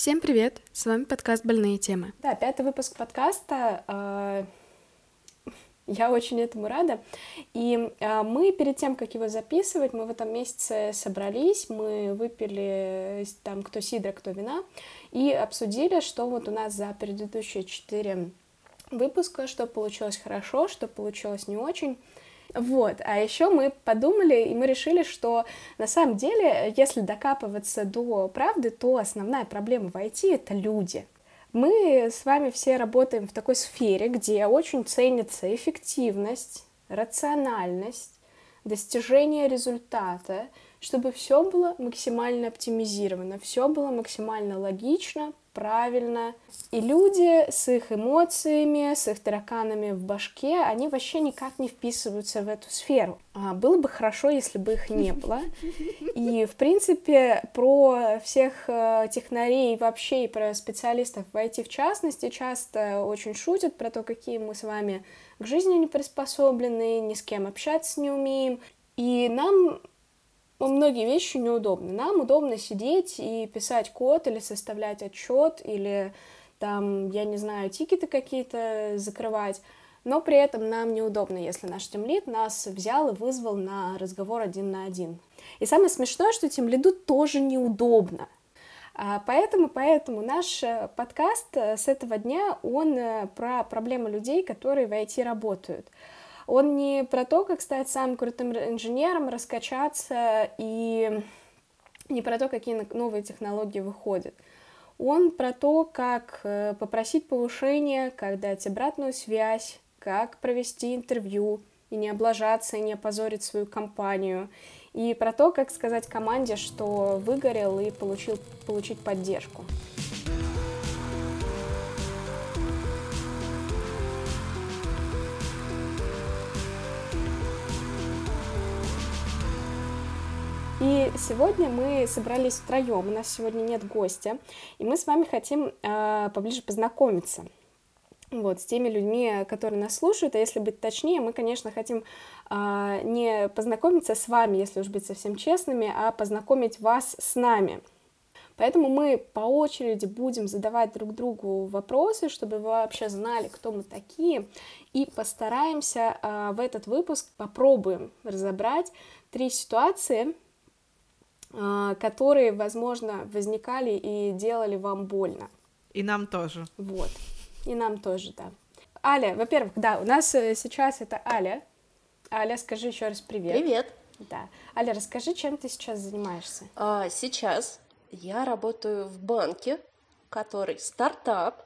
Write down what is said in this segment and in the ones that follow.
Всем привет! С вами подкаст «Больные темы». Да, пятый выпуск подкаста. э, Я очень этому рада. И э, мы перед тем, как его записывать, мы в этом месяце собрались, мы выпили там кто сидра, кто вина, и обсудили, что вот у нас за предыдущие четыре выпуска, что получилось хорошо, что получилось не очень. Вот, а еще мы подумали, и мы решили, что на самом деле, если докапываться до правды, то основная проблема в IT — это люди. Мы с вами все работаем в такой сфере, где очень ценится эффективность, рациональность, достижение результата, чтобы все было максимально оптимизировано, все было максимально логично, правильно. И люди с их эмоциями, с их тараканами в башке, они вообще никак не вписываются в эту сферу. А было бы хорошо, если бы их не было. И, в принципе, про всех э, технарей вообще и про специалистов в IT в частности часто очень шутят про то, какие мы с вами к жизни не приспособлены, ни с кем общаться не умеем. И нам многие вещи неудобны. Нам удобно сидеть и писать код или составлять отчет или там, я не знаю, тикеты какие-то закрывать, но при этом нам неудобно, если наш тимлид нас взял и вызвал на разговор один на один. И самое смешное, что тимлиду тоже неудобно. А, поэтому, поэтому наш э, подкаст э, с этого дня, он э, про проблемы людей, которые в IT работают. Он не про то, как стать самым крутым инженером, раскачаться, и не про то, какие новые технологии выходят. Он про то, как э, попросить повышение, как дать обратную связь, как провести интервью и не облажаться, и не опозорить свою компанию. И про то, как сказать команде, что выгорел и получил, получить поддержку. И сегодня мы собрались втроем, у нас сегодня нет гостя, и мы с вами хотим э, поближе познакомиться вот, с теми людьми, которые нас слушают, а если быть точнее, мы, конечно, хотим э, не познакомиться с вами, если уж быть совсем честными, а познакомить вас с нами. Поэтому мы по очереди будем задавать друг другу вопросы, чтобы вы вообще знали, кто мы такие, и постараемся э, в этот выпуск попробуем разобрать три ситуации, которые, возможно, возникали и делали вам больно. И нам тоже. Вот. И нам тоже, да. Аля, во-первых, да, у нас э, сейчас это Аля. Аля, скажи еще раз привет. Привет. Да. Аля, расскажи, чем ты сейчас занимаешься? А, сейчас я работаю в банке, который стартап,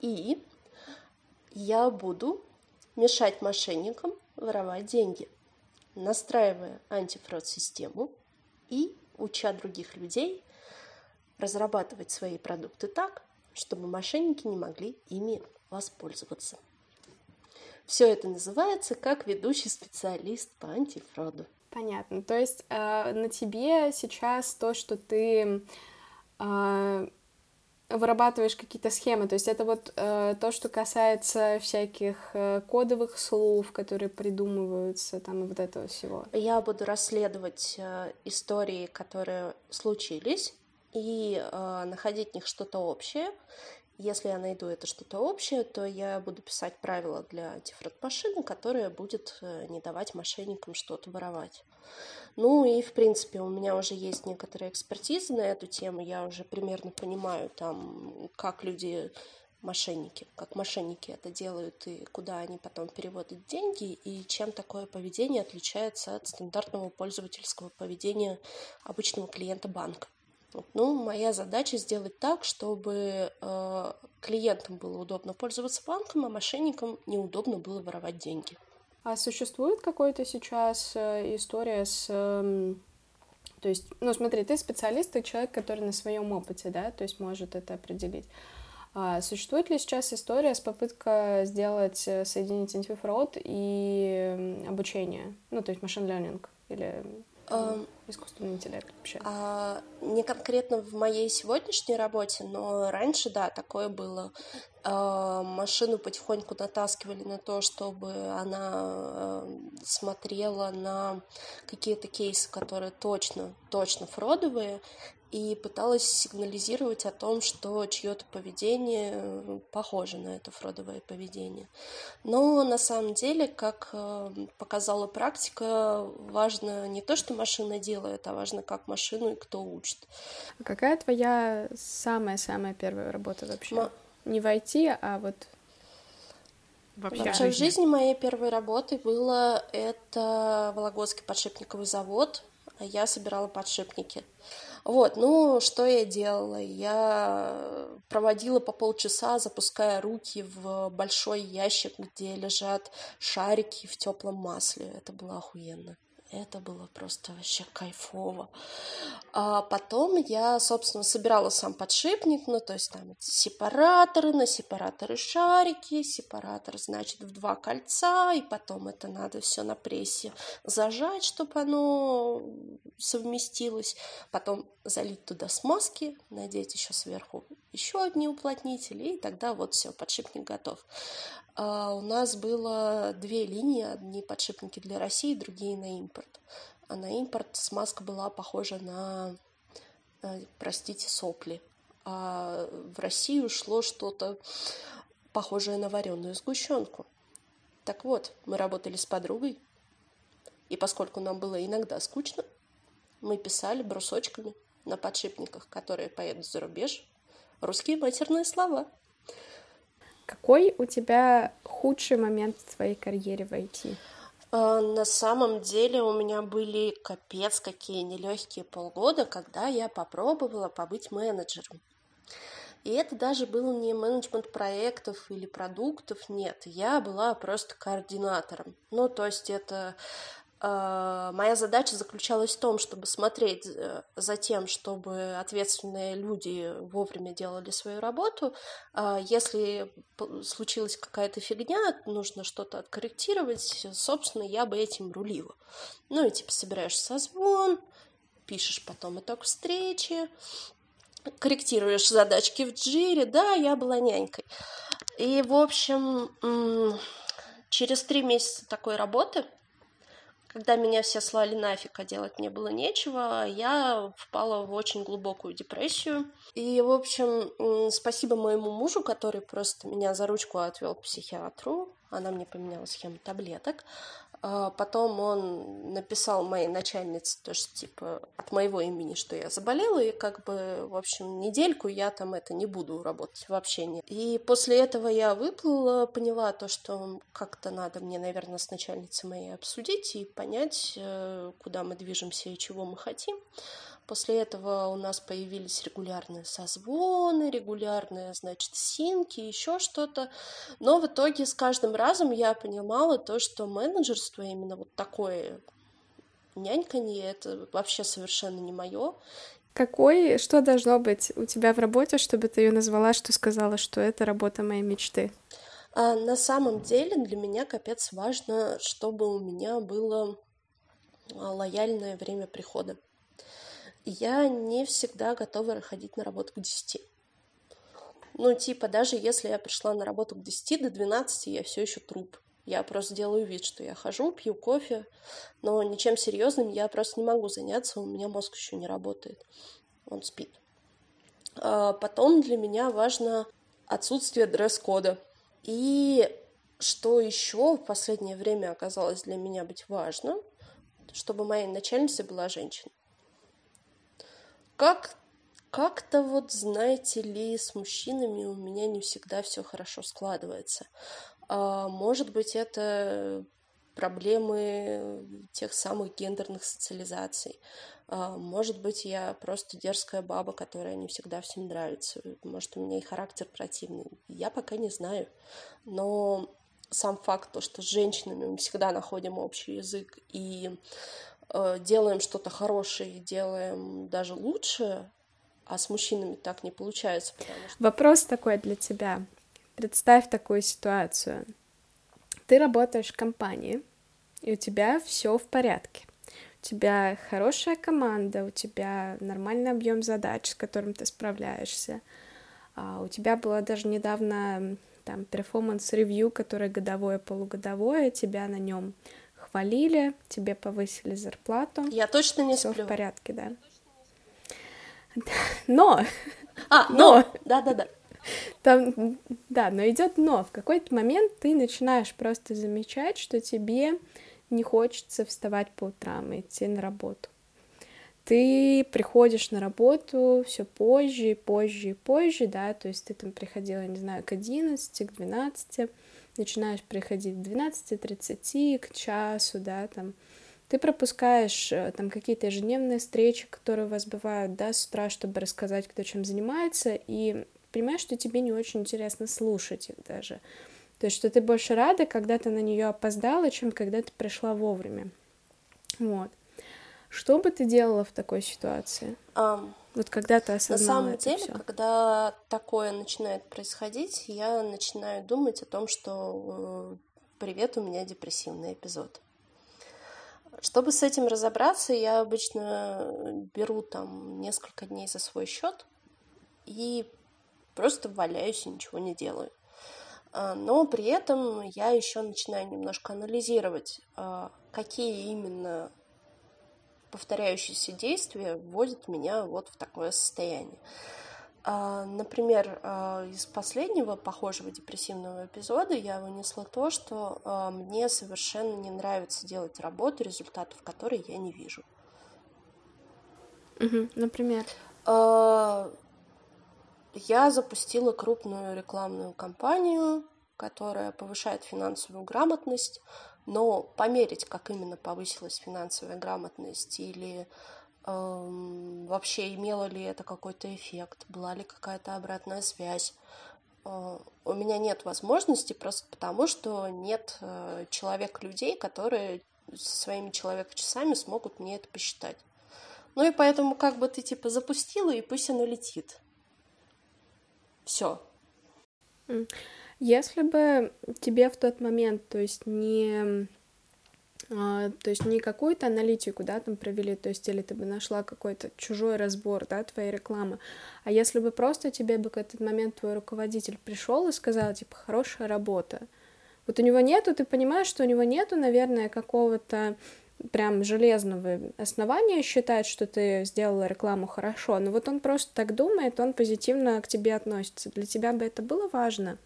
и я буду мешать мошенникам воровать деньги, настраивая антифрод-систему и уча других людей разрабатывать свои продукты так, чтобы мошенники не могли ими воспользоваться. Все это называется как ведущий специалист по антифроду. Понятно. То есть э, на тебе сейчас то, что ты э, вырабатываешь какие-то схемы. То есть это вот э, то, что касается всяких э, кодовых слов, которые придумываются, там и вот этого всего. Я буду расследовать э, истории, которые случились, и э, находить в них что-то общее. Если я найду это что-то общее, то я буду писать правила для антифрод-машины, которая будет э, не давать мошенникам что-то воровать. Ну и, в принципе, у меня уже есть некоторая экспертиза на эту тему. Я уже примерно понимаю, там, как люди мошенники, как мошенники это делают и куда они потом переводят деньги, и чем такое поведение отличается от стандартного пользовательского поведения обычного клиента банка. Ну, моя задача сделать так, чтобы э, клиентам было удобно пользоваться банком, а мошенникам неудобно было воровать деньги. А существует какой-то сейчас э, история с... Э, то есть, ну смотри, ты специалист, ты человек, который на своем опыте, да, то есть может это определить. А существует ли сейчас история с попыткой сделать, э, соединить антифрод и обучение, ну, то есть машин learning или Um, искусственный интеллект вообще? А, не конкретно в моей сегодняшней работе, но раньше, да, такое было. А, машину потихоньку натаскивали на то, чтобы она а, смотрела на какие-то кейсы, которые точно, точно фродовые, и пыталась сигнализировать о том, что чье-то поведение похоже на это фродовое поведение. Но на самом деле, как э, показала практика, важно не то, что машина делает, а важно, как машину и кто учит. А какая твоя самая-самая первая работа вообще? Ма... Не в IT, а вот Вообще, Вообще в жизни моей первой работой было это Вологодский подшипниковый завод. Я собирала подшипники. Вот, ну, что я делала? Я проводила по полчаса, запуская руки в большой ящик, где лежат шарики в теплом масле. Это было охуенно. Это было просто вообще кайфово. А потом я, собственно, собирала сам подшипник, ну, то есть там сепараторы, на сепараторы шарики, сепаратор, значит, в два кольца, и потом это надо все на прессе зажать, чтобы оно совместилось, потом залить туда смазки, надеть еще сверху еще одни уплотнители, и тогда вот все, подшипник готов. А у нас было две линии, одни подшипники для России, другие на импорт. А на импорт смазка была похожа на, э, простите, сопли. А в Россию шло что-то похожее на вареную сгущенку. Так вот, мы работали с подругой, и поскольку нам было иногда скучно, мы писали брусочками на подшипниках, которые поедут за рубеж, русские матерные слова – какой у тебя худший момент в твоей карьере в IT? А, на самом деле у меня были капец какие нелегкие полгода, когда я попробовала побыть менеджером. И это даже был не менеджмент проектов или продуктов, нет, я была просто координатором. Ну, то есть это моя задача заключалась в том, чтобы смотреть э, за тем, чтобы ответственные люди вовремя делали свою работу. А, если случилась какая-то фигня, нужно что-то откорректировать, собственно, я бы этим рулила. Ну и типа собираешь созвон, пишешь потом итог встречи, корректируешь задачки в джире. Да, я была нянькой. И, в общем, через три месяца такой работы – когда меня все слали нафиг, а делать мне было нечего, я впала в очень глубокую депрессию. И, в общем, спасибо моему мужу, который просто меня за ручку отвел к психиатру. Она мне поменяла схему таблеток. А потом он написал моей начальнице тоже, типа, от моего имени, что я заболела, и как бы, в общем, недельку я там это не буду работать вообще нет. И после этого я выплыла, поняла то, что как-то надо мне, наверное, с начальницей моей обсудить и понять, э, куда мы движемся и чего мы хотим. После этого у нас появились регулярные созвоны, регулярные, значит, синки, еще что-то. Но в итоге с каждым разом я понимала то, что менеджерство именно вот такое няньканье, это вообще совершенно не мое. Какой, что должно быть у тебя в работе, чтобы ты ее назвала, что сказала, что это работа моей мечты? А на самом деле для меня капец важно, чтобы у меня было а, лояльное время прихода я не всегда готова ходить на работу к 10. Ну, типа, даже если я пришла на работу к 10 до 12, я все еще труп. Я просто делаю вид, что я хожу, пью кофе, но ничем серьезным я просто не могу заняться, у меня мозг еще не работает. Он спит. А потом для меня важно отсутствие дресс-кода. И что еще в последнее время оказалось для меня быть важно, чтобы моей начальницей была женщина. Как как-то вот, знаете ли, с мужчинами у меня не всегда все хорошо складывается. А, может быть, это проблемы тех самых гендерных социализаций. А, может быть, я просто дерзкая баба, которая не всегда всем нравится. Может, у меня и характер противный. Я пока не знаю. Но сам факт, то, что с женщинами мы всегда находим общий язык и Э, делаем что-то хорошее делаем даже лучше, а с мужчинами так не получается. Что... Вопрос такой для тебя. Представь такую ситуацию. Ты работаешь в компании, и у тебя все в порядке. У тебя хорошая команда, у тебя нормальный объем задач, с которым ты справляешься. А у тебя было даже недавно там performance review, которое годовое, полугодовое, тебя на нем похвалили, тебе повысили зарплату. Я точно не Все сплю. в порядке, да. Но! А, но! Да-да-да. Там, да, но идет но. В какой-то момент ты начинаешь просто замечать, что тебе не хочется вставать по утрам и идти на работу. Ты приходишь на работу все позже и позже и позже, да, то есть ты там приходила, не знаю, к 11, к 12, начинаешь приходить к 12.30, к часу, да, там, ты пропускаешь э, там какие-то ежедневные встречи, которые у вас бывают, да, с утра, чтобы рассказать, кто чем занимается, и понимаешь, что тебе не очень интересно слушать их даже. То есть, что ты больше рада, когда ты на нее опоздала, чем когда ты пришла вовремя. Вот. Что бы ты делала в такой ситуации? Um, вот когда ты осознала На самом это деле, всё? когда такое начинает происходить, я начинаю думать о том, что э, привет, у меня депрессивный эпизод. Чтобы с этим разобраться, я обычно беру там несколько дней за свой счет и просто валяюсь и ничего не делаю. А, но при этом я еще начинаю немножко анализировать, а, какие именно повторяющиеся действия вводят меня вот в такое состояние. А, например, из последнего похожего депрессивного эпизода я вынесла то, что мне совершенно не нравится делать работу, результатов которой я не вижу. Угу, например? Я запустила крупную рекламную кампанию, которая повышает финансовую грамотность, но померить, как именно повысилась финансовая грамотность или эм, вообще имело ли это какой-то эффект, была ли какая-то обратная связь, э, у меня нет возможности просто потому, что нет э, человека-людей, которые со своими человек-часами смогут мне это посчитать. Ну и поэтому как бы ты типа запустила, и пусть оно летит. Все. Если бы тебе в тот момент, то есть не а, то есть не какую-то аналитику, да, там провели, то есть или ты бы нашла какой-то чужой разбор, да, твоей рекламы, а если бы просто тебе бы в этот момент твой руководитель пришел и сказал, типа, хорошая работа, вот у него нету, ты понимаешь, что у него нету, наверное, какого-то прям железного основания считать, что ты сделала рекламу хорошо, но вот он просто так думает, он позитивно к тебе относится. Для тебя бы это было важно?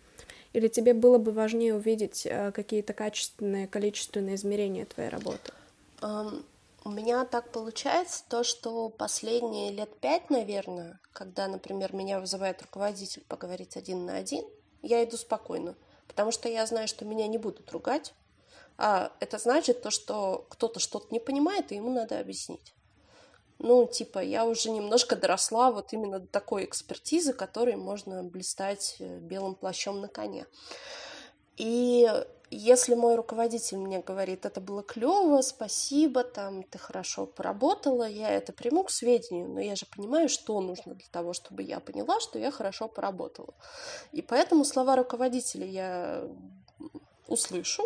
Или тебе было бы важнее увидеть э, какие-то качественные, количественные измерения твоей работы? Um, у меня так получается то, что последние лет пять, наверное, когда, например, меня вызывает руководитель поговорить один на один, я иду спокойно, потому что я знаю, что меня не будут ругать, а это значит то, что кто-то что-то не понимает, и ему надо объяснить. Ну, типа, я уже немножко доросла вот именно до такой экспертизы, которой можно блистать э, белым плащом на коне. И если мой руководитель мне говорит, это было клево, спасибо, там ты хорошо поработала, я это приму к сведению, но я же понимаю, что нужно для того, чтобы я поняла, что я хорошо поработала. И поэтому слова руководителя я услышу,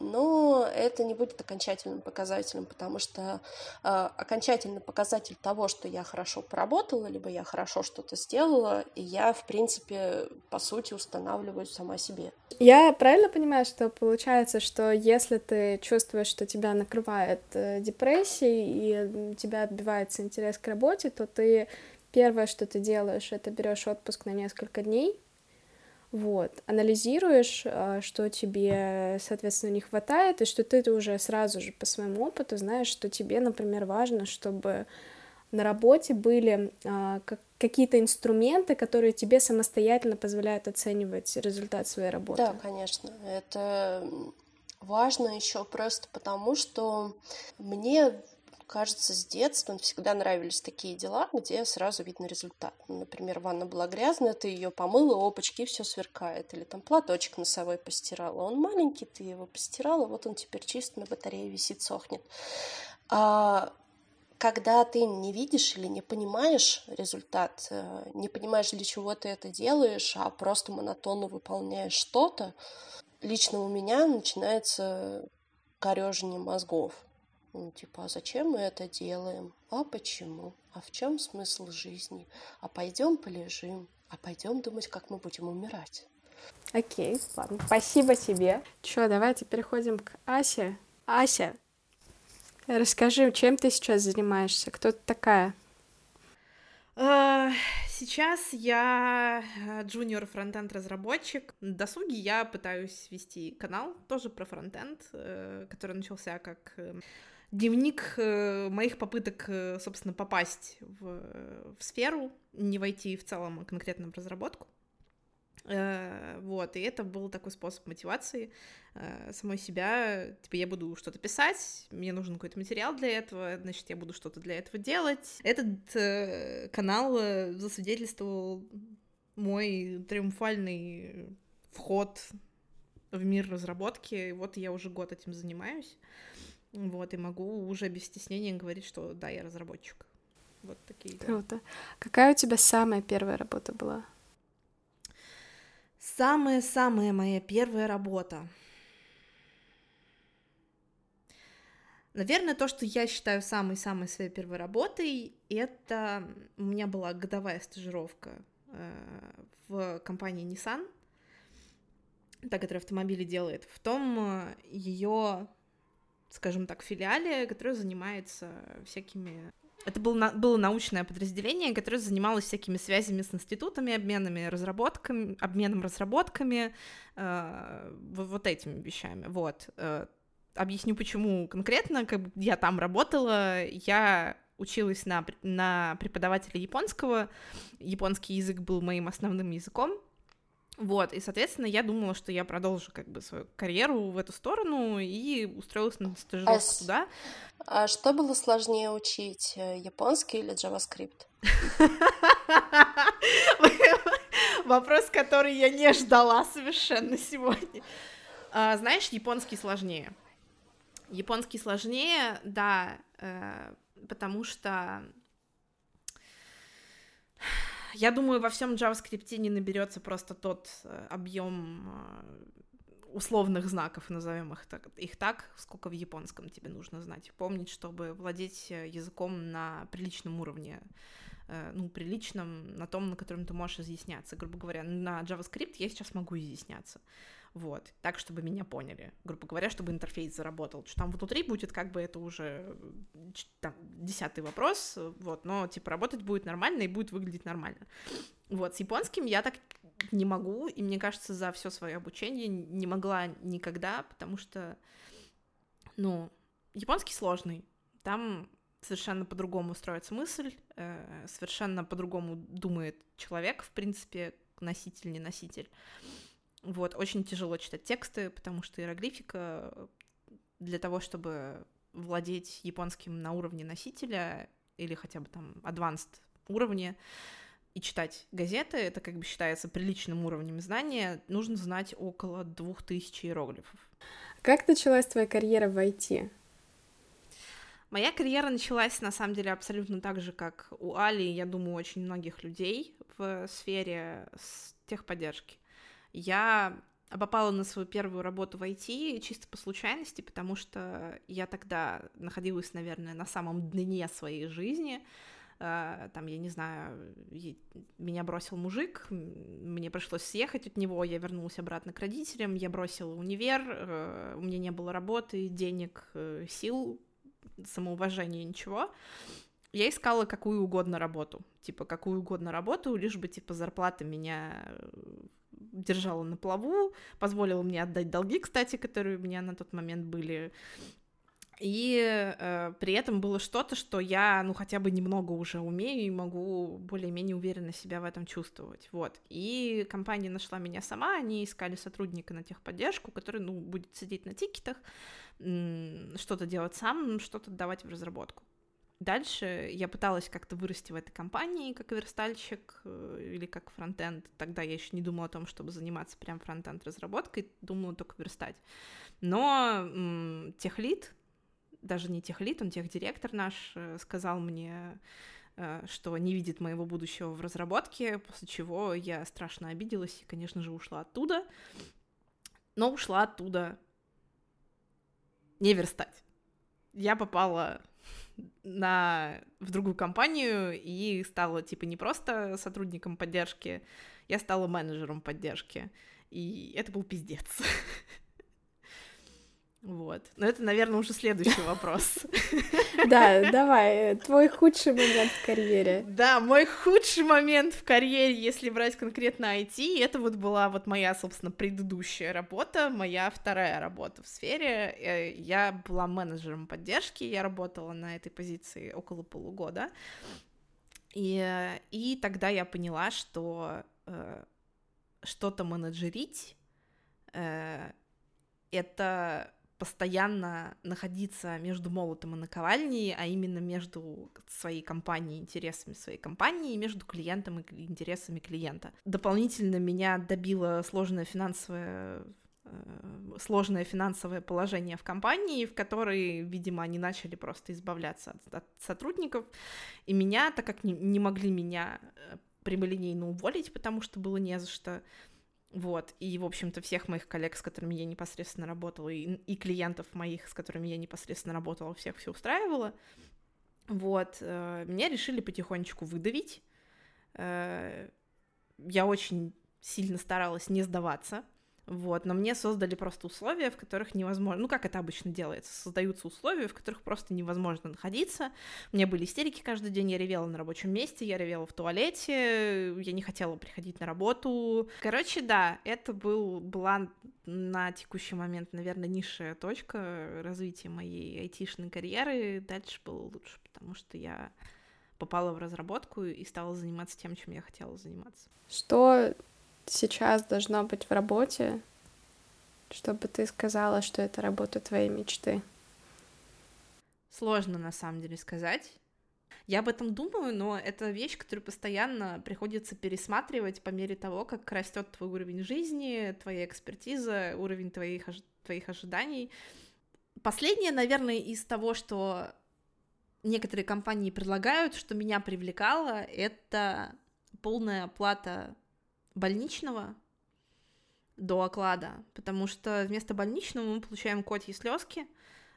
но это не будет окончательным показателем, потому что э, окончательный показатель того, что я хорошо поработала, либо я хорошо что-то сделала, и я, в принципе, по сути, устанавливаю сама себе. Я правильно понимаю, что получается, что если ты чувствуешь, что тебя накрывает э, депрессией и тебя отбивается интерес к работе, то ты первое, что ты делаешь, это берешь отпуск на несколько дней, вот, анализируешь, а, что тебе, соответственно, не хватает, и что ты уже сразу же по своему опыту знаешь, что тебе, например, важно, чтобы на работе были а, какие-то инструменты, которые тебе самостоятельно позволяют оценивать результат своей работы. Да, конечно. Это важно еще просто потому, что мне кажется, с детства всегда нравились такие дела, где сразу видно результат. Ну, например, ванна была грязная, ты ее помыла, опачки, все сверкает. Или там платочек носовой постирала. Он маленький, ты его постирала, вот он теперь чист, на батарее висит, сохнет. А когда ты не видишь или не понимаешь результат, э, не понимаешь, для чего ты это делаешь, а просто монотонно выполняешь что-то, лично у меня начинается корежение мозгов. Ну, типа, а зачем мы это делаем? А почему? А в чем смысл жизни? А пойдем полежим? А пойдем думать, как мы будем умирать? Окей, ладно. Спасибо тебе. Че, давайте переходим к Асе. Ася, расскажи, чем ты сейчас занимаешься? Кто ты такая? А, сейчас я джуниор фронтенд разработчик. На досуге я пытаюсь вести канал тоже про фронтенд, э, который начался как э, дневник э, моих попыток, собственно, попасть в, в сферу, не войти в целом, конкретно в разработку. Э, вот, и это был такой способ мотивации э, самой себя, типа, я буду что-то писать, мне нужен какой-то материал для этого, значит, я буду что-то для этого делать. Этот э, канал засвидетельствовал мой триумфальный вход в мир разработки, и вот я уже год этим занимаюсь, вот, и могу уже без стеснения говорить, что да, я разработчик. Вот такие. Круто. Какая у тебя самая первая работа была? Самая-самая моя первая работа. Наверное, то, что я считаю самой-самой своей первой работой, это у меня была годовая стажировка э, в компании Nissan, та, которая автомобили делает, в том э, ее, скажем так, филиале, который занимается всякими это был на, было научное подразделение, которое занималось всякими связями с институтами, обменами разработками, обменом разработками, э, вот этими вещами. Вот. Э, объясню, почему конкретно. Как я там работала, я училась на, на преподавателя японского. Японский язык был моим основным языком. Вот, и, соответственно, я думала, что я продолжу как бы свою карьеру в эту сторону и устроилась на стажировку а туда. А что было сложнее учить, э, японский или JavaScript? Вопрос, который я не ждала совершенно сегодня. А, знаешь, японский сложнее. Японский сложнее, да, э, потому что я думаю, во всем JavaScript не наберется просто тот э, объем э, условных знаков, назовем их так, их так, сколько в японском тебе нужно знать. Помнить, чтобы владеть э, языком на приличном уровне, ну, приличном, на том, на котором ты можешь изъясняться. Грубо говоря, на JavaScript я сейчас могу изъясняться вот, так, чтобы меня поняли, грубо говоря, чтобы интерфейс заработал, что там внутри будет как бы это уже там, десятый вопрос, вот, но, типа, работать будет нормально и будет выглядеть нормально. Вот, с японским я так не могу, и мне кажется, за все свое обучение не могла никогда, потому что, ну, японский сложный, там совершенно по-другому строится мысль, э, совершенно по-другому думает человек, в принципе, носитель, не носитель. Вот, очень тяжело читать тексты, потому что иероглифика для того, чтобы владеть японским на уровне носителя или хотя бы там advanced уровне и читать газеты, это как бы считается приличным уровнем знания, нужно знать около двух тысяч иероглифов. Как началась твоя карьера в IT? Моя карьера началась, на самом деле, абсолютно так же, как у Али, я думаю, очень многих людей в сфере техподдержки. Я попала на свою первую работу в IT чисто по случайности, потому что я тогда находилась, наверное, на самом дне своей жизни. Э, там, я не знаю, меня бросил мужик, мне пришлось съехать от него, я вернулась обратно к родителям, я бросила универ, э, у меня не было работы, денег, э, сил, самоуважения, ничего. Я искала какую угодно работу, типа какую угодно работу, лишь бы типа зарплата меня держала на плаву, позволила мне отдать долги, кстати, которые у меня на тот момент были. И э, при этом было что-то, что я, ну, хотя бы немного уже умею и могу более-менее уверенно себя в этом чувствовать. Вот. И компания нашла меня сама, они искали сотрудника на техподдержку, который, ну, будет сидеть на тикетах, что-то делать сам, что-то давать в разработку. Дальше я пыталась как-то вырасти в этой компании как верстальщик э, или как фронтенд. Тогда я еще не думала о том, чтобы заниматься прям фронтенд разработкой, думала только верстать. Но м- техлит, даже не техлит, он техдиректор наш, э, сказал мне, э, что не видит моего будущего в разработке, после чего я страшно обиделась и, конечно же, ушла оттуда. Но ушла оттуда не верстать. Я попала на, в другую компанию и стала, типа, не просто сотрудником поддержки, я стала менеджером поддержки. И это был пиздец. Вот. Но это, наверное, уже следующий вопрос. Да, давай, твой худший момент в карьере. Да, мой худший момент в карьере, если брать конкретно IT, это вот была вот моя, собственно, предыдущая работа, моя вторая работа в сфере. Э, я была менеджером поддержки, я работала на этой позиции около полугода. И, и тогда я поняла, что э, что-то менеджерить э, это постоянно находиться между молотом и наковальней, а именно между своей компанией, интересами своей компании и между клиентом и интересами клиента. Дополнительно меня добило сложное финансовое э, сложное финансовое положение в компании, в которой, видимо, они начали просто избавляться от, от сотрудников, и меня, так как не, не могли меня э, прямолинейно уволить, потому что было не за что, вот, и, в общем-то, всех моих коллег, с которыми я непосредственно работала, и, и клиентов моих, с которыми я непосредственно работала, всех все устраивало. Вот, э, меня решили потихонечку выдавить. Э, я очень сильно старалась не сдаваться, вот, но мне создали просто условия, в которых невозможно, ну, как это обычно делается, создаются условия, в которых просто невозможно находиться. У меня были истерики каждый день, я ревела на рабочем месте, я ревела в туалете, я не хотела приходить на работу. Короче, да, это был, была на текущий момент, наверное, низшая точка развития моей айтишной карьеры. Дальше было лучше, потому что я попала в разработку и стала заниматься тем, чем я хотела заниматься. Что сейчас должно быть в работе, чтобы ты сказала, что это работа твоей мечты? Сложно на самом деле сказать. Я об этом думаю, но это вещь, которую постоянно приходится пересматривать по мере того, как растет твой уровень жизни, твоя экспертиза, уровень твоих, твоих ожиданий. Последнее, наверное, из того, что некоторые компании предлагают, что меня привлекало, это полная оплата больничного до оклада, потому что вместо больничного мы получаем котьи слезки,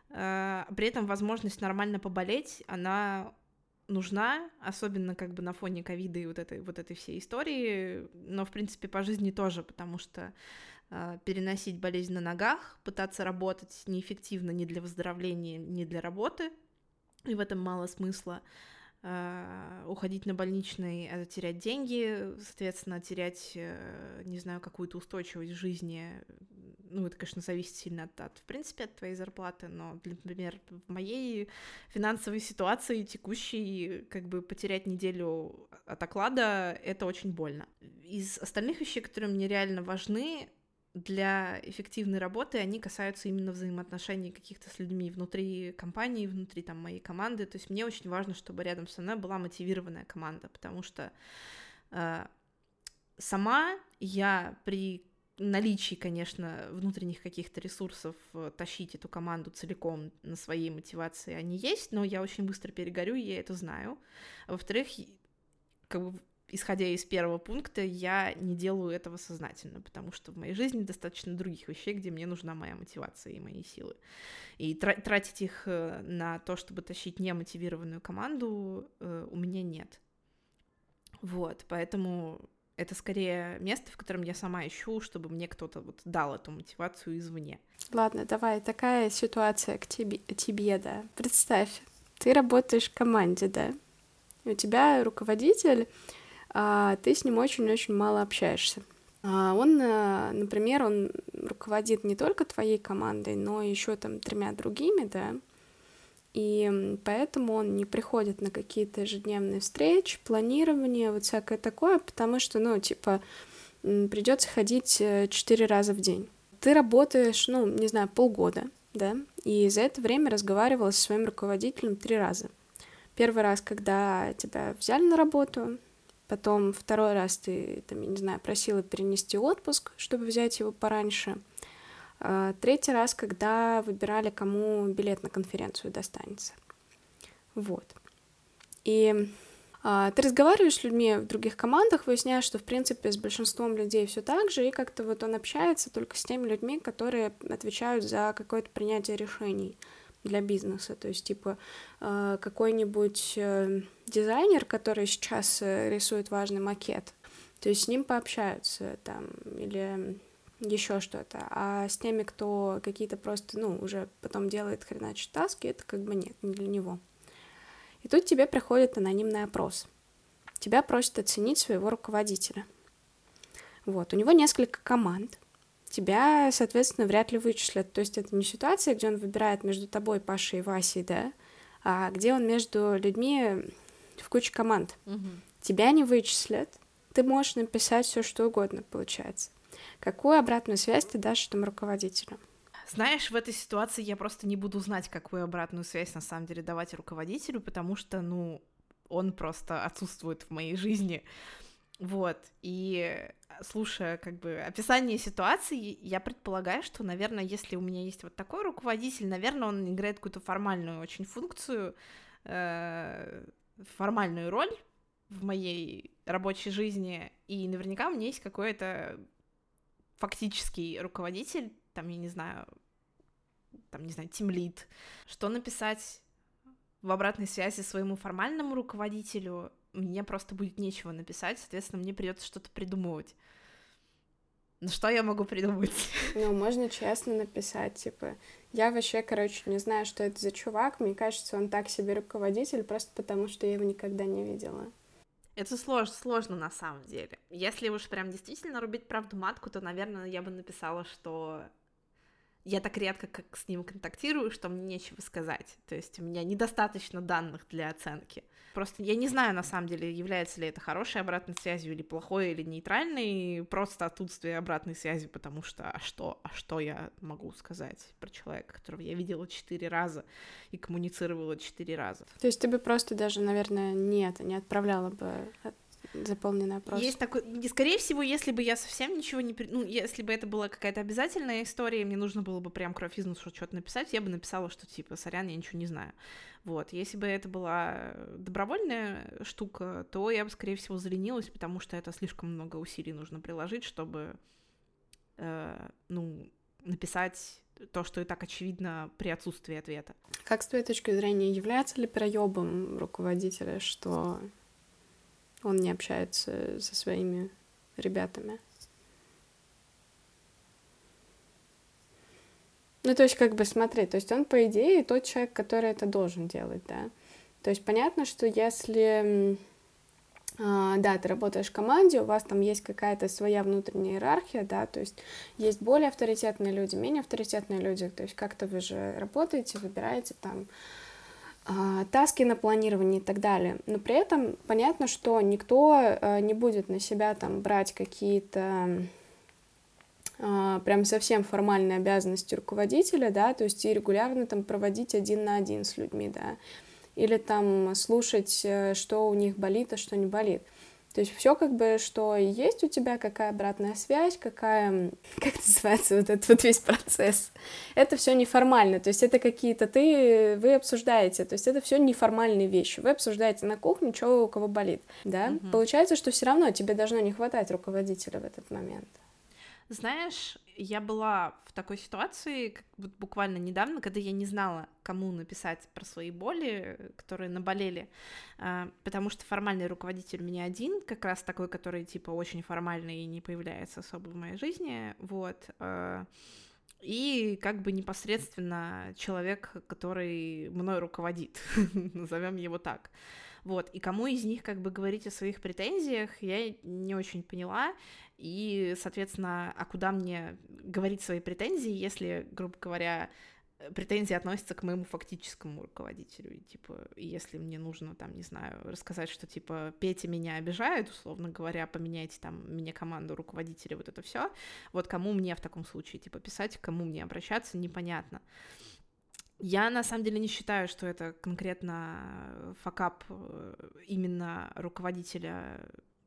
э, при этом возможность нормально поболеть, она нужна, особенно как бы на фоне ковида и вот этой, вот этой всей истории, но, в принципе, по жизни тоже, потому что э, переносить болезнь на ногах, пытаться работать неэффективно ни для выздоровления, ни для работы, и в этом мало смысла. А, уходить на больничный, это терять деньги, соответственно, терять, э, не знаю, какую-то устойчивость жизни. Ну, это, конечно, зависит сильно от, от в принципе, от твоей зарплаты, но, например, в моей финансовой ситуации текущей, как бы потерять неделю от оклада, это очень больно. Из остальных вещей, которые мне реально важны, для эффективной работы они касаются именно взаимоотношений каких-то с людьми внутри компании, внутри там моей команды. То есть мне очень важно, чтобы рядом со мной была мотивированная команда, потому что э, сама я при наличии, конечно, внутренних каких-то ресурсов э, тащить эту команду целиком на своей мотивации они есть, но я очень быстро перегорю, я это знаю. во-вторых, как бы исходя из первого пункта, я не делаю этого сознательно, потому что в моей жизни достаточно других вещей, где мне нужна моя мотивация и мои силы. И тратить их э, на то, чтобы тащить немотивированную команду, э, у меня нет. Вот, поэтому это скорее место, в котором я сама ищу, чтобы мне кто-то вот дал эту мотивацию извне. Ладно, давай, такая ситуация к тебе, тебе да. Представь, ты работаешь в команде, да, у тебя руководитель ты с ним очень-очень мало общаешься. А он, э, например, он руководит не только твоей командой, но еще там тремя другими, да, и поэтому он не приходит на какие-то ежедневные встречи, планирование, вот всякое такое, потому что, ну, типа, придется ходить э, четыре раза в день. Ты работаешь, ну, не знаю, полгода, да, и за это время разговаривала со своим руководителем три раза. Первый раз, когда тебя взяли на работу, Потом второй раз ты, там, я не знаю, просила перенести отпуск, чтобы взять его пораньше. А, третий раз, когда выбирали, кому билет на конференцию достанется. Вот. И а, ты разговариваешь с людьми в других командах, выясняешь, что, в принципе, с большинством людей все так же, и как-то вот он общается только с теми людьми, которые отвечают за какое-то принятие решений для бизнеса. То есть, типа, э, какой-нибудь э, дизайнер, который сейчас э, рисует важный макет, то есть с ним пообщаются там, или еще что-то, а с теми, кто какие-то просто, ну, уже потом делает хреначит таски, это как бы нет, не для него. И тут тебе приходит анонимный опрос. Тебя просят оценить своего руководителя. Вот, у него несколько команд, тебя, соответственно, вряд ли вычислят. То есть это не ситуация, где он выбирает между тобой, Пашей и Васей, да, а где он между людьми в куче команд. Угу. Тебя не вычислят, ты можешь написать все, что угодно, получается. Какую обратную связь ты дашь этому руководителю? Знаешь, в этой ситуации я просто не буду знать, какую обратную связь на самом деле давать руководителю, потому что, ну, он просто отсутствует в моей жизни. Вот, и слушая как бы описание ситуации, я предполагаю, что, наверное, если у меня есть вот такой руководитель, наверное, он играет какую-то формальную очень функцию, э, формальную роль в моей рабочей жизни, и наверняка у меня есть какой-то фактический руководитель, там, я не знаю, там, не знаю, тимлит, что написать в обратной связи своему формальному руководителю, мне просто будет нечего написать, соответственно, мне придется что-то придумывать. Ну что я могу придумать? Ну, можно честно написать, типа, я вообще, короче, не знаю, что это за чувак, мне кажется, он так себе руководитель, просто потому что я его никогда не видела. Это сложно, сложно на самом деле. Если уж прям действительно рубить правду матку, то, наверное, я бы написала, что я так редко как с ним контактирую, что мне нечего сказать. То есть у меня недостаточно данных для оценки. Просто я не знаю, на самом деле, является ли это хорошей обратной связью или плохой, или нейтральной, просто отсутствие обратной связи, потому что а что, а что я могу сказать про человека, которого я видела четыре раза и коммуницировала четыре раза. То есть ты бы просто даже, наверное, нет, не отправляла бы заполненный опрос. Есть такой, скорее всего, если бы я совсем ничего не, ну, если бы это была какая-то обязательная история, мне нужно было бы прям кровь из носу что-то написать, я бы написала, что типа, сорян, я ничего не знаю. Вот, если бы это была добровольная штука, то я бы, скорее всего, заленилась, потому что это слишком много усилий нужно приложить, чтобы, э, ну, написать то, что и так очевидно при отсутствии ответа. Как с твоей точки зрения, является ли проебом руководителя, что он не общается со своими ребятами. Ну, то есть, как бы, смотри, то есть он, по идее, тот человек, который это должен делать, да. То есть понятно, что если, э, да, ты работаешь в команде, у вас там есть какая-то своя внутренняя иерархия, да, то есть есть более авторитетные люди, менее авторитетные люди, то есть как-то вы же работаете, выбираете там а, таски на планирование и так далее. Но при этом понятно, что никто а, не будет на себя там брать какие-то а, прям совсем формальные обязанности руководителя, да, то есть и регулярно там проводить один на один с людьми, да, или там слушать, э, что у них болит, а что не болит. То есть все как бы, что есть у тебя, какая обратная связь, какая, как называется вот этот вот весь процесс. Это все неформально, то есть это какие-то ты, вы обсуждаете, то есть это все неформальные вещи. Вы обсуждаете на кухне, что у кого болит, да. Угу. Получается, что все равно тебе должно не хватать руководителя в этот момент. Знаешь, я была в такой ситуации как вот буквально недавно, когда я не знала, кому написать про свои боли, которые наболели, а, потому что формальный руководитель у меня один, как раз такой, который типа очень формальный и не появляется особо в моей жизни, вот. А, и как бы непосредственно человек, который мной руководит, назовем его так. Вот, и кому из них как бы говорить о своих претензиях, я не очень поняла, и, соответственно, а куда мне говорить свои претензии, если, грубо говоря, претензии относятся к моему фактическому руководителю, и, типа, если мне нужно, там, не знаю, рассказать, что, типа, Петя меня обижает, условно говоря, поменяйте, там, мне команду руководителя, вот это все, вот кому мне в таком случае, типа, писать, кому мне обращаться, непонятно. Я на самом деле не считаю, что это конкретно факап э, именно руководителя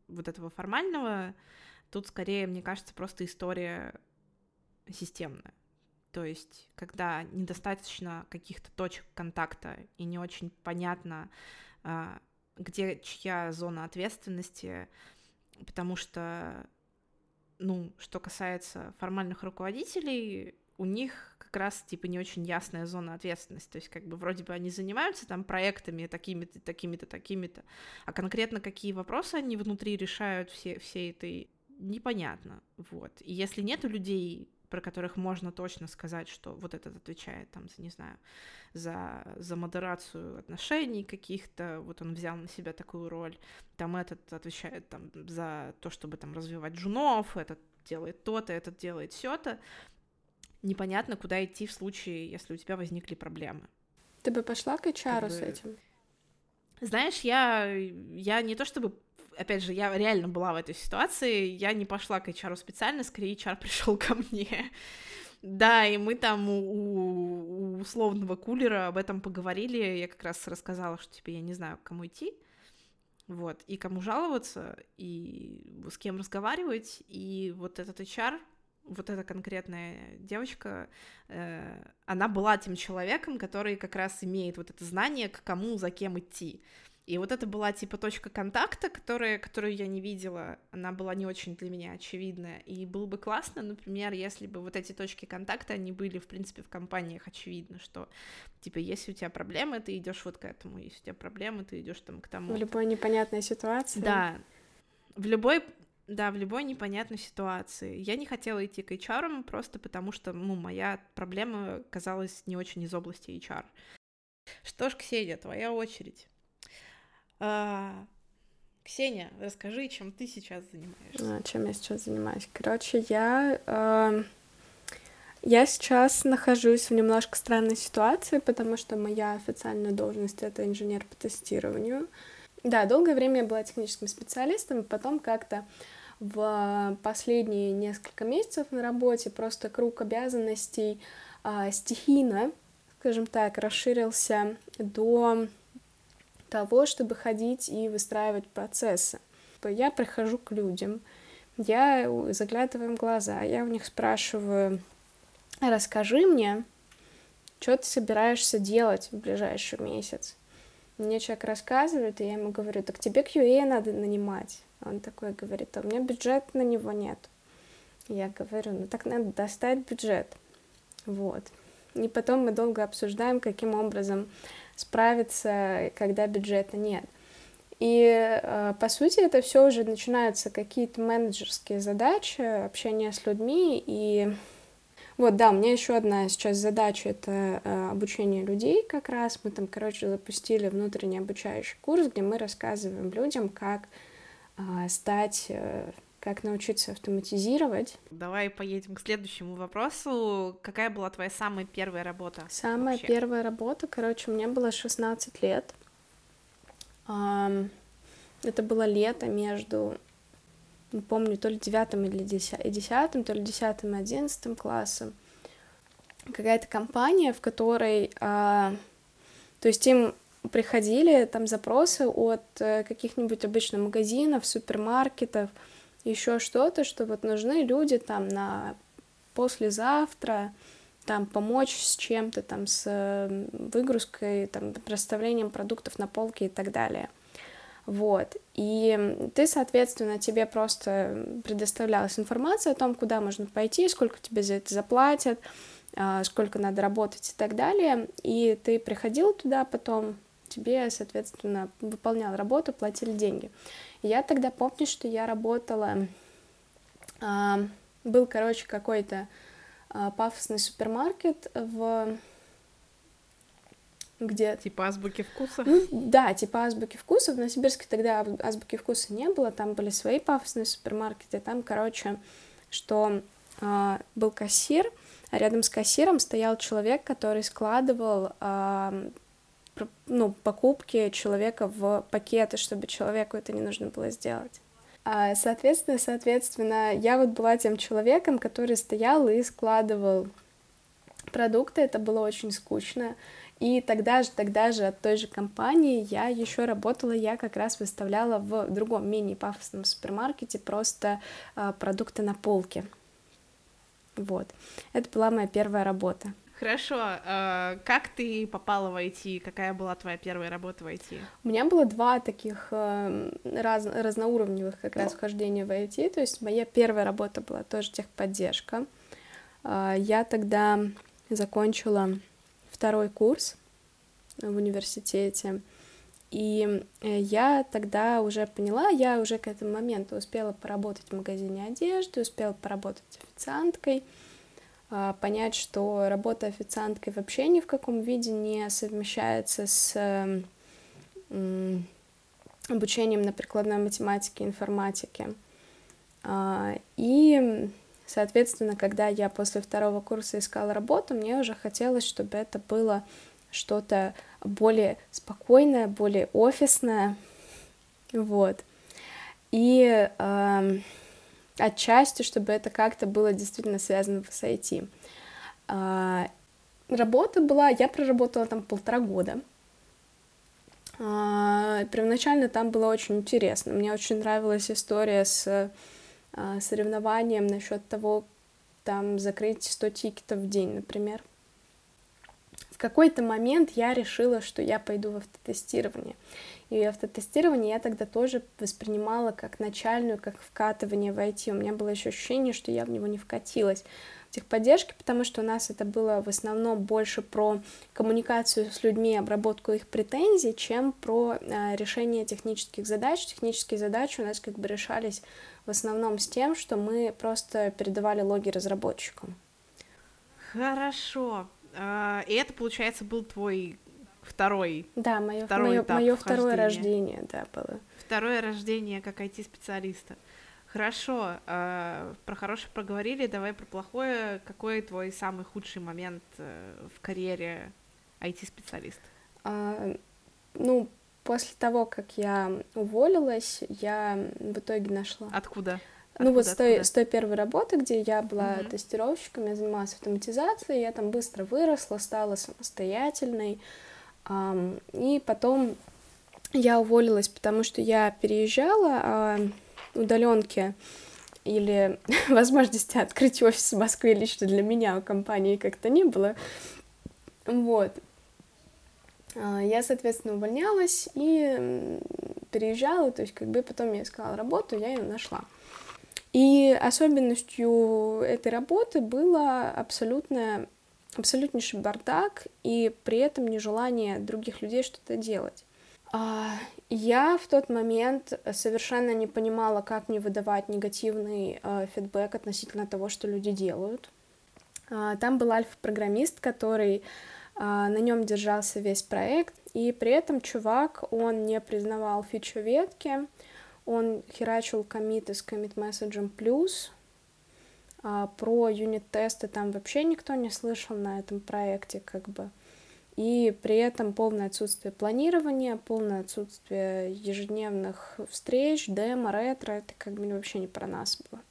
вот этого формального. Тут скорее, мне кажется, просто история системная. То есть, когда недостаточно каких-то точек контакта и не очень понятно, а, где чья зона ответственности, потому что, ну, что касается формальных руководителей, у них как раз, типа, не очень ясная зона ответственности. То есть, как бы, вроде бы они занимаются там проектами такими-то, такими-то, такими-то, а конкретно какие вопросы они внутри решают все, всей этой непонятно, вот. И если нету людей, про которых можно точно сказать, что вот этот отвечает там, за, не знаю, за, за модерацию отношений каких-то, вот он взял на себя такую роль, там этот отвечает там за то, чтобы там развивать джунов, этот делает то-то, этот делает все-то, непонятно, куда идти в случае, если у тебя возникли проблемы. Ты бы пошла к HR как бы... с этим? Знаешь, я, я не то чтобы опять же, я реально была в этой ситуации, я не пошла к HR специально, скорее HR пришел ко мне. Да, и мы там у, у условного кулера об этом поговорили, я как раз рассказала, что, типа, я не знаю, к кому идти, вот, и кому жаловаться, и с кем разговаривать, и вот этот HR вот эта конкретная девочка, э, она была тем человеком, который как раз имеет вот это знание, к кому, за кем идти. И вот это была типа точка контакта, которая, которую я не видела, она была не очень для меня очевидная. И было бы классно, например, если бы вот эти точки контакта, они были, в принципе, в компаниях очевидно, что типа если у тебя проблемы, ты идешь вот к этому, если у тебя проблемы, ты идешь там к тому. В любой непонятной ситуации. Да, в любой да, в любой непонятной ситуации. Я не хотела идти к HR, просто потому что, ну, моя проблема казалась не очень из области HR. Что ж, Ксения, твоя очередь. А, Ксения, расскажи, чем ты сейчас занимаешься. А, чем я сейчас занимаюсь? Короче, я... Э, я сейчас нахожусь в немножко странной ситуации, потому что моя официальная должность — это инженер по тестированию. Да, долгое время я была техническим специалистом, потом как-то в последние несколько месяцев на работе просто круг обязанностей а, стихийно, скажем так, расширился до того, чтобы ходить и выстраивать процессы. Я прихожу к людям, я заглядываю им в глаза, я у них спрашиваю, расскажи мне, что ты собираешься делать в ближайший месяц. Мне человек рассказывает, и я ему говорю, так тебе QA надо нанимать. Он такой говорит, а у меня бюджет на него нет. Я говорю, ну так надо достать бюджет. Вот. И потом мы долго обсуждаем, каким образом справиться, когда бюджета нет. И, э, по сути, это все уже начинаются какие-то менеджерские задачи, общение с людьми. И вот, да, у меня еще одна сейчас задача — это э, обучение людей как раз. Мы там, короче, запустили внутренний обучающий курс, где мы рассказываем людям, как стать как научиться автоматизировать. Давай поедем к следующему вопросу. Какая была твоя самая первая работа? Самая вообще? первая работа, короче, мне было 16 лет. Это было лето между, не помню, то ли девятым или десятым, то ли десятым и одиннадцатым классом. Какая-то компания, в которой, а, то есть им приходили там запросы от э, каких-нибудь обычных магазинов, супермаркетов, еще что-то, что вот нужны люди там на послезавтра, там помочь с чем-то, там с выгрузкой, там расставлением продуктов на полке и так далее. Вот. И ты, соответственно, тебе просто предоставлялась информация о том, куда можно пойти, сколько тебе за это заплатят, а, сколько надо работать и так далее. И ты приходил туда потом, тебе, соответственно, выполнял работу, платили деньги. Я тогда помню, что я работала, а, был, короче, какой-то а, пафосный супермаркет в где... Типа азбуки вкуса? Ну, да, типа азбуки вкуса. В Новосибирске тогда азбуки вкуса не было, там были свои пафосные супермаркеты. Там, короче, что э, был кассир, а рядом с кассиром стоял человек, который складывал э, ну, покупки человека в пакеты, чтобы человеку это не нужно было сделать. А, соответственно, соответственно, я вот была тем человеком, который стоял и складывал продукты, это было очень скучно. И тогда же, тогда же от той же компании я еще работала, я как раз выставляла в другом менее пафосном супермаркете просто а, продукты на полке. Вот. Это была моя первая работа. Хорошо. А, как ты попала в IT? Какая была твоя первая работа в IT? У меня было два таких э, раз, разноуровневых как раз вхождения в IT. То есть моя первая работа была тоже техподдержка. А, я тогда закончила второй курс в университете. И э, я тогда уже поняла, я уже к этому моменту успела поработать в магазине одежды, успела поработать официанткой, понять, что работа официанткой вообще ни в каком виде не совмещается с обучением на прикладной математике и информатике. А, и, соответственно, когда я после второго курса искала работу, мне уже хотелось, чтобы это было что-то более спокойное, более офисное, вот. И э, отчасти, чтобы это как-то было действительно связано с IT. Э, работа была, я проработала там полтора года. Э, первоначально там было очень интересно. Мне очень нравилась история с э, соревнованием насчет того, там закрыть 100 тикетов в день, например какой-то момент я решила, что я пойду в автотестирование. И автотестирование я тогда тоже воспринимала как начальную, как вкатывание в IT. У меня было еще ощущение, что я в него не вкатилась в техподдержке, потому что у нас это было в основном больше про коммуникацию с людьми, обработку их претензий, чем про э, решение технических задач. Технические задачи у нас как бы решались в основном с тем, что мы просто передавали логи разработчикам. Хорошо. А, и это, получается, был твой второй. Да, мое второй мое, мое второе рождение, да, было. Второе рождение как IT-специалиста. Хорошо, э, про хорошее проговорили, давай про плохое. Какой твой самый худший момент э, в карьере IT-специалиста? А, ну, после того, как я уволилась, я в итоге нашла. Откуда? Ну вот с той, с той первой работы, где я была угу. тестировщиком, я занималась автоматизацией, я там быстро выросла, стала самостоятельной. Um, и потом я уволилась, потому что я переезжала, а удаленки или возможности открыть офис в Москве лично для меня у компании как-то не было. Вот. А, я, соответственно, увольнялась и переезжала, то есть как бы потом я искала работу, я ее нашла. И особенностью этой работы было абсолютное, абсолютнейший бардак и при этом нежелание других людей что-то делать. А, я в тот момент совершенно не понимала, как мне выдавать негативный э, фидбэк относительно того, что люди делают. А, там был альфа-программист, который а, на нем держался весь проект, и при этом чувак, он не признавал фичу ветки, он херачил комиты с комит-месседжем плюс, а про юнит-тесты там вообще никто не слышал на этом проекте, как бы. И при этом полное отсутствие планирования, полное отсутствие ежедневных встреч, демо, ретро, это как бы вообще не про нас было.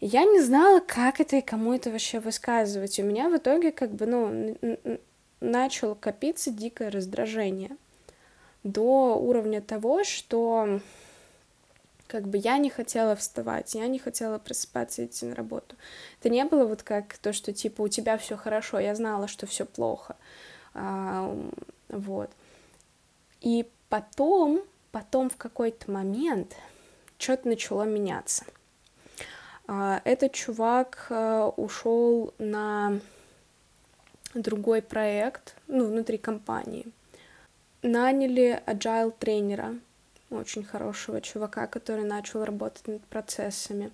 Я не знала, как это и кому это вообще высказывать. У меня в итоге как бы, ну, начало копиться дикое раздражение до уровня того, что как бы я не хотела вставать, я не хотела просыпаться и идти на работу. Это не было вот как то, что типа у тебя все хорошо, я знала, что все плохо. А, вот. И потом, потом в какой-то момент что-то начало меняться. А, этот чувак а, ушел на другой проект, ну, внутри компании. Наняли agile тренера, очень хорошего чувака, который начал работать над процессами.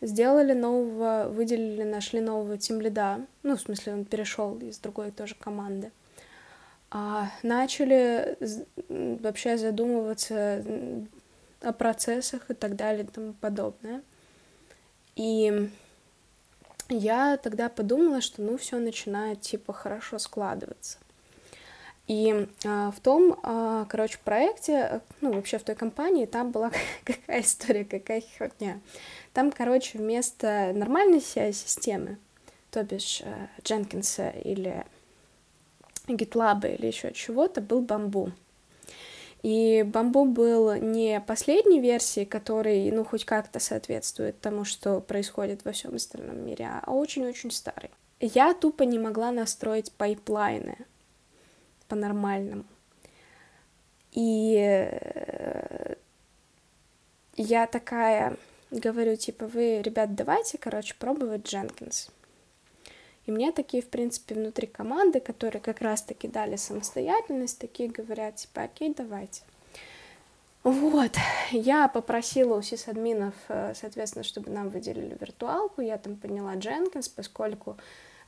Сделали нового, выделили, нашли нового тимлида, ну, в смысле, он перешел из другой тоже команды. А начали вообще задумываться о процессах и так далее и тому подобное. И я тогда подумала, что ну все начинает типа хорошо складываться. И а, в том, а, короче, проекте, ну, вообще в той компании, там была какая история, какая херня. Там, короче, вместо нормальной системы, то бишь э, Дженкинса или GitLab или еще чего-то, был бамбу. И бамбу был не последней версии, который, ну, хоть как-то соответствует тому, что происходит во всем остальном мире, а очень-очень старый. Я тупо не могла настроить пайплайны по-нормальному. И э, я такая говорю, типа, вы, ребят, давайте, короче, пробовать Jenkins. И мне такие, в принципе, внутри команды, которые как раз-таки дали самостоятельность, такие говорят, типа, окей, давайте. Вот, я попросила у сисадминов, э, соответственно, чтобы нам выделили виртуалку, я там поняла Jenkins, поскольку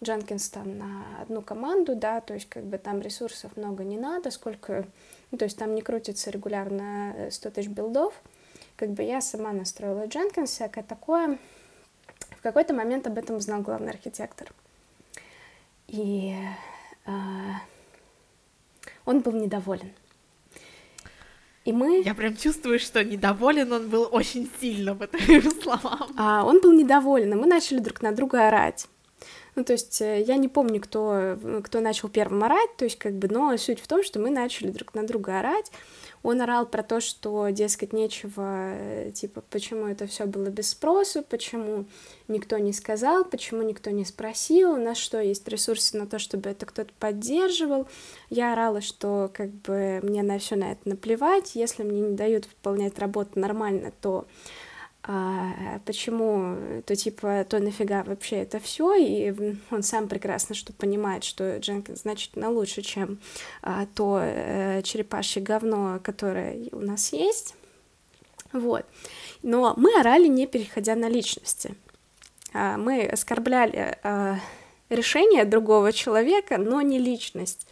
Jenkins там на одну команду, да, то есть как бы там ресурсов много не надо, сколько, ну, то есть там не крутится регулярно 100 тысяч билдов, как бы я сама настроила Jenkins, всякое такое. В какой-то момент об этом узнал главный архитектор. И э, он был недоволен. И мы... Я прям чувствую, что недоволен он был очень сильно по твоим словам. А, он был недоволен, и мы начали друг на друга орать. Ну, то есть э, я не помню, кто, кто начал первым орать, то есть как бы, но суть в том, что мы начали друг на друга орать. Он орал про то, что, дескать, нечего, э, типа, почему это все было без спросу, почему никто не сказал, почему никто не спросил, у нас что, есть ресурсы на то, чтобы это кто-то поддерживал. Я орала, что как бы мне на все на это наплевать, если мне не дают выполнять работу нормально, то а почему, то типа, то нафига вообще это все, и он сам прекрасно что понимает, что Дженкинс значительно лучше, чем а, то а, черепашье говно, которое у нас есть, вот. Но мы орали, не переходя на личности. А, мы оскорбляли а, решение другого человека, но не личность.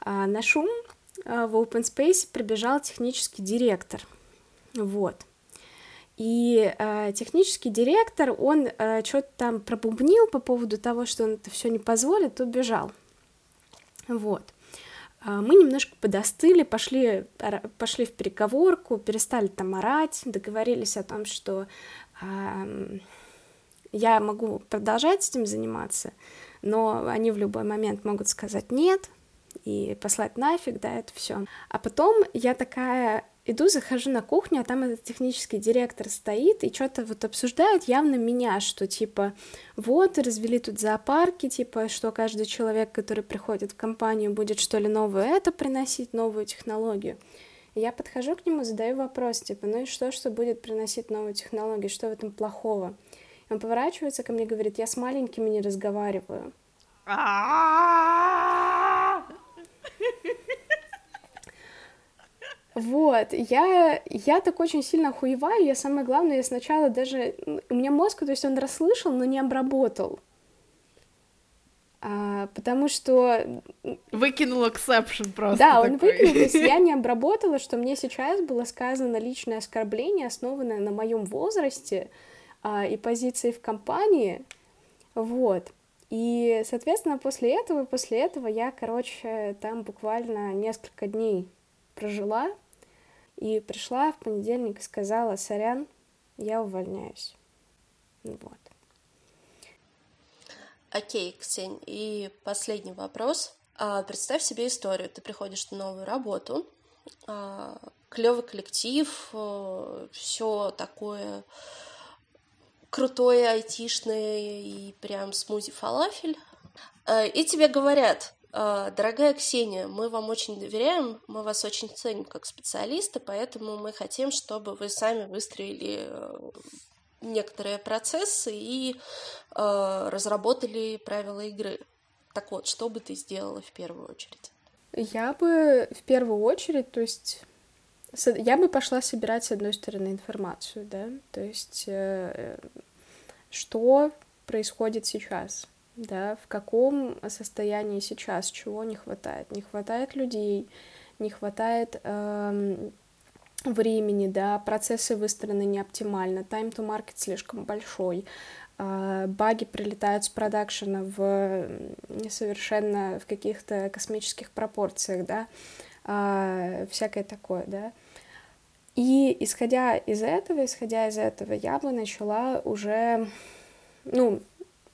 А, на шум а, в open space прибежал технический директор, вот. И э, технический директор, он э, что-то там пробубнил по поводу того, что он это все не позволит, убежал. Вот. Э, мы немножко подостыли, пошли, пошли в переговорку, перестали там орать, договорились о том, что э, я могу продолжать этим заниматься, но они в любой момент могут сказать нет и послать нафиг, да, это все. А потом я такая Иду, захожу на кухню, а там этот технический директор стоит и что-то вот обсуждают явно меня, что типа вот, развели тут зоопарки, типа, что каждый человек, который приходит в компанию, будет что ли новое это приносить, новую технологию. Я подхожу к нему, задаю вопрос, типа, ну и что, что будет приносить новую технологию, что в этом плохого? И он поворачивается ко мне и говорит, я с маленькими не разговариваю. Вот, я, я так очень сильно охуеваю, я самое главное, я сначала даже, у меня мозг, то есть он расслышал, но не обработал. А, потому что... Выкинул эксепшн просто Да, такой. он выкинул, то есть я не обработала, что мне сейчас было сказано личное оскорбление, основанное на моем возрасте а, и позиции в компании, вот. И, соответственно, после этого, после этого я, короче, там буквально несколько дней прожила, и пришла в понедельник и сказала, сорян, я увольняюсь. Вот. Окей, Ксень, и последний вопрос. А, представь себе историю. Ты приходишь на новую работу, а, клевый коллектив, а, все такое крутое, айтишное и прям смузи-фалафель. А, и тебе говорят, дорогая Ксения, мы вам очень доверяем, мы вас очень ценим как специалиста, поэтому мы хотим, чтобы вы сами выстроили э, некоторые процессы и э, разработали правила игры. Так вот, что бы ты сделала в первую очередь? Я бы в первую очередь, то есть я бы пошла собирать, с одной стороны, информацию, да, то есть э, что происходит сейчас, да, в каком состоянии сейчас, чего не хватает. Не хватает людей, не хватает э, времени, да, процессы выстроены не оптимально, time to market слишком большой, э, баги прилетают с продакшена в несовершенно в каких-то космических пропорциях, да, э, всякое такое, да. И исходя из этого, исходя из этого, я бы начала уже, ну,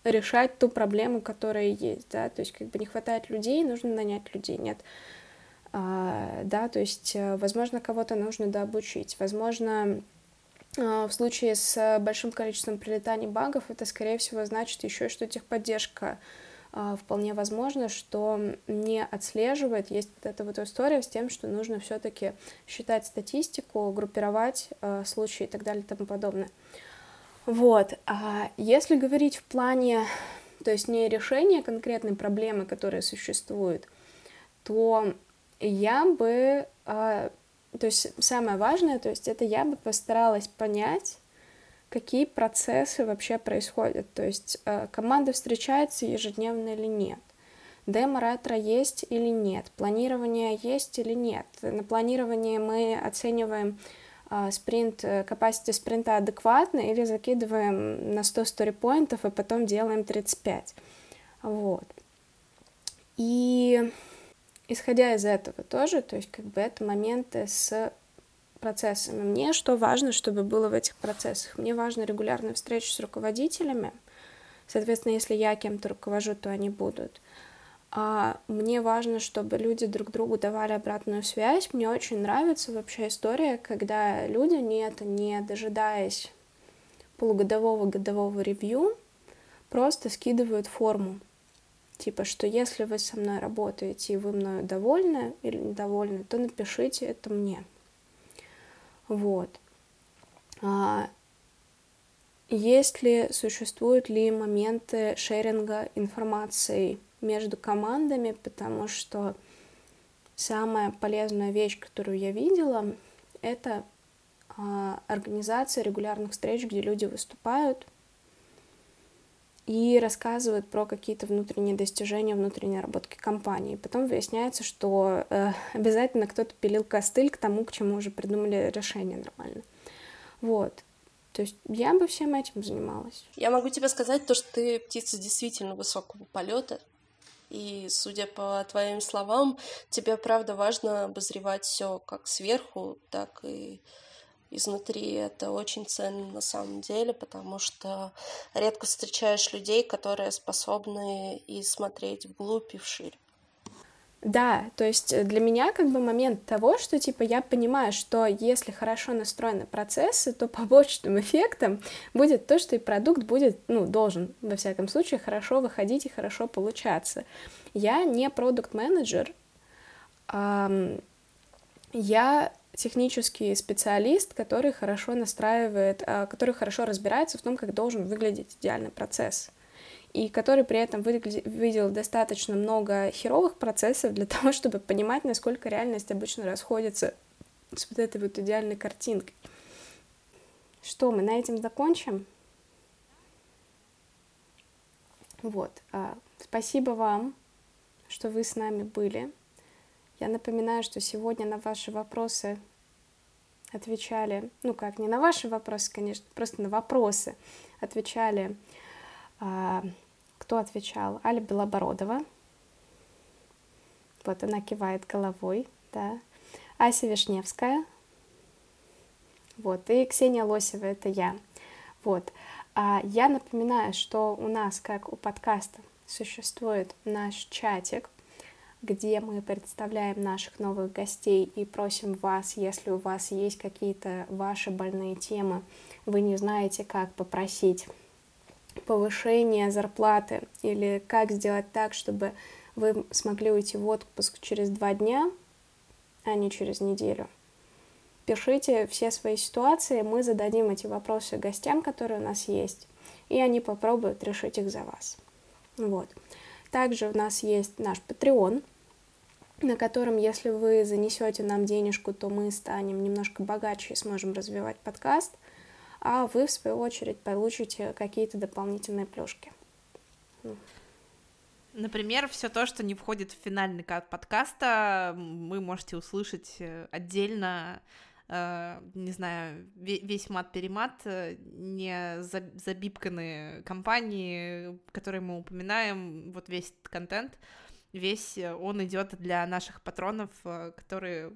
решать ту проблему, которая есть, да, то есть как бы не хватает людей, нужно нанять людей, нет, а, да, то есть, э, возможно, кого-то нужно дообучить, возможно, а, в случае с большим количеством прилетаний багов это, скорее всего, значит еще, что техподдержка а, вполне возможно, что не отслеживает. Есть вот эта вот история с тем, что нужно все-таки считать статистику, группировать а, случаи и так далее и тому подобное. Вот, а если говорить в плане то есть не решение конкретной проблемы, которая существует, то я бы, а, то есть самое важное, то есть это я бы постаралась понять, какие процессы вообще происходят, то есть а, команда встречается ежедневно или нет, демо ретро есть или нет, планирование есть или нет. На планировании мы оцениваем спринт, capacity спринта адекватно или закидываем на 100 story и потом делаем 35. Вот. И исходя из этого тоже, то есть как бы это моменты с процессами. Мне что важно, чтобы было в этих процессах? Мне важно регулярная встреча с руководителями. Соответственно, если я кем-то руковожу, то они будут. А мне важно, чтобы люди друг другу давали обратную связь. Мне очень нравится вообще история, когда люди, не это, не дожидаясь полугодового годового ревью, просто скидывают форму. Типа, что если вы со мной работаете и вы мною довольны или недовольны, то напишите это мне. Вот. А, есть ли, существуют ли моменты шеринга информации между командами, потому что самая полезная вещь, которую я видела, это а, организация регулярных встреч, где люди выступают и рассказывают про какие-то внутренние достижения, внутренней работки компании. Потом выясняется, что э, обязательно кто-то пилил костыль к тому, к чему уже придумали решение нормально. Вот. То есть я бы всем этим занималась. Я могу тебе сказать то, что ты птица действительно высокого полета. И, судя по твоим словам, тебе, правда, важно обозревать все как сверху, так и изнутри. Это очень ценно на самом деле, потому что редко встречаешь людей, которые способны и смотреть вглубь и вширь. Да, то есть э, для меня как бы момент того, что типа я понимаю, что если хорошо настроены процессы, то побочным эффектом будет то, что и продукт будет, ну, должен, во всяком случае, хорошо выходить и хорошо получаться. Я не продукт-менеджер, я технический специалист, который хорошо настраивает, а, который хорошо разбирается в том, как должен выглядеть идеальный процесс и который при этом видел достаточно много херовых процессов для того, чтобы понимать, насколько реальность обычно расходится с вот этой вот идеальной картинкой. Что, мы на этом закончим? Вот. А, спасибо вам, что вы с нами были. Я напоминаю, что сегодня на ваши вопросы отвечали, ну как, не на ваши вопросы, конечно, просто на вопросы отвечали кто отвечал? Аля Белобородова. Вот она кивает головой, да. Ася Вишневская. Вот, и Ксения Лосева, это я. Вот. А я напоминаю, что у нас, как у подкаста, существует наш чатик, где мы представляем наших новых гостей и просим вас, если у вас есть какие-то ваши больные темы, вы не знаете, как попросить повышение зарплаты или как сделать так, чтобы вы смогли уйти в отпуск через два дня, а не через неделю. Пишите все свои ситуации, мы зададим эти вопросы гостям, которые у нас есть, и они попробуют решить их за вас. Вот. Также у нас есть наш Patreon, на котором, если вы занесете нам денежку, то мы станем немножко богаче и сможем развивать подкаст – а вы, в свою очередь, получите какие-то дополнительные плюшки. Например, все то, что не входит в финальный кат подкаста, вы можете услышать э, отдельно, э, не знаю, весь мат-перемат, э, не забипканные компании, которые мы упоминаем, вот весь контент, весь он идет для наших патронов, которые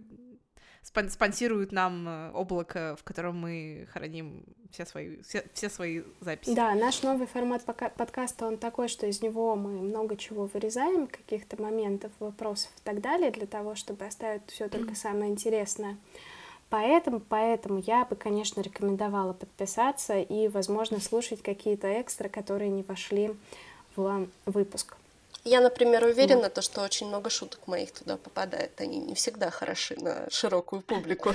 спон спонсируют нам э, облако, в котором мы храним все свои, все, все свои записи. Да, наш новый формат подкаста, он такой, что из него мы много чего вырезаем, каких-то моментов, вопросов и так далее, для того, чтобы оставить все только самое интересное. Поэтому, поэтому я бы, конечно, рекомендовала подписаться и, возможно, слушать какие-то экстра, которые не вошли в выпуск. Я, например, уверена, то, что очень много шуток моих туда попадает. Они не всегда хороши на широкую публику.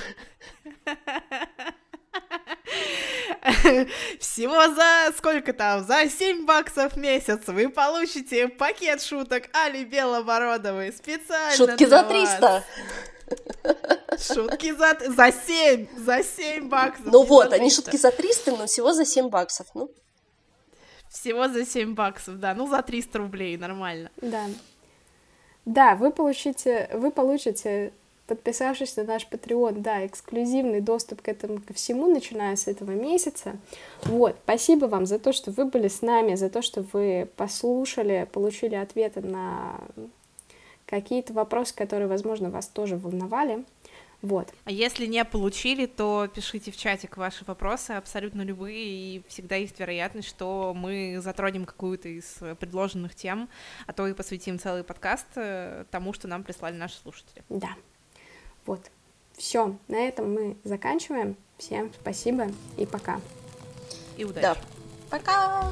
Всего за сколько там? За 7 баксов в месяц вы получите пакет шуток Али Белобородовой специально Шутки за 300! Вас. Шутки за, за 7, за 7 баксов. Ну вот, они шутки за 300, но всего за 7 баксов, ну. Всего за 7 баксов, да, ну за 300 рублей, нормально. Да. Да, вы получите, вы получите, подписавшись на наш Patreon, да, эксклюзивный доступ к этому ко всему, начиная с этого месяца. Вот, спасибо вам за то, что вы были с нами, за то, что вы послушали, получили ответы на какие-то вопросы, которые, возможно, вас тоже волновали. Вот. А если не получили, то пишите в чатик ваши вопросы, абсолютно любые, и всегда есть вероятность, что мы затронем какую-то из предложенных тем, а то и посвятим целый подкаст э, тому, что нам прислали наши слушатели. Да. Вот. Все, на этом мы заканчиваем. Всем спасибо и пока. И удачи. Да. Пока.